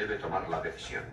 debe tomar la decisión.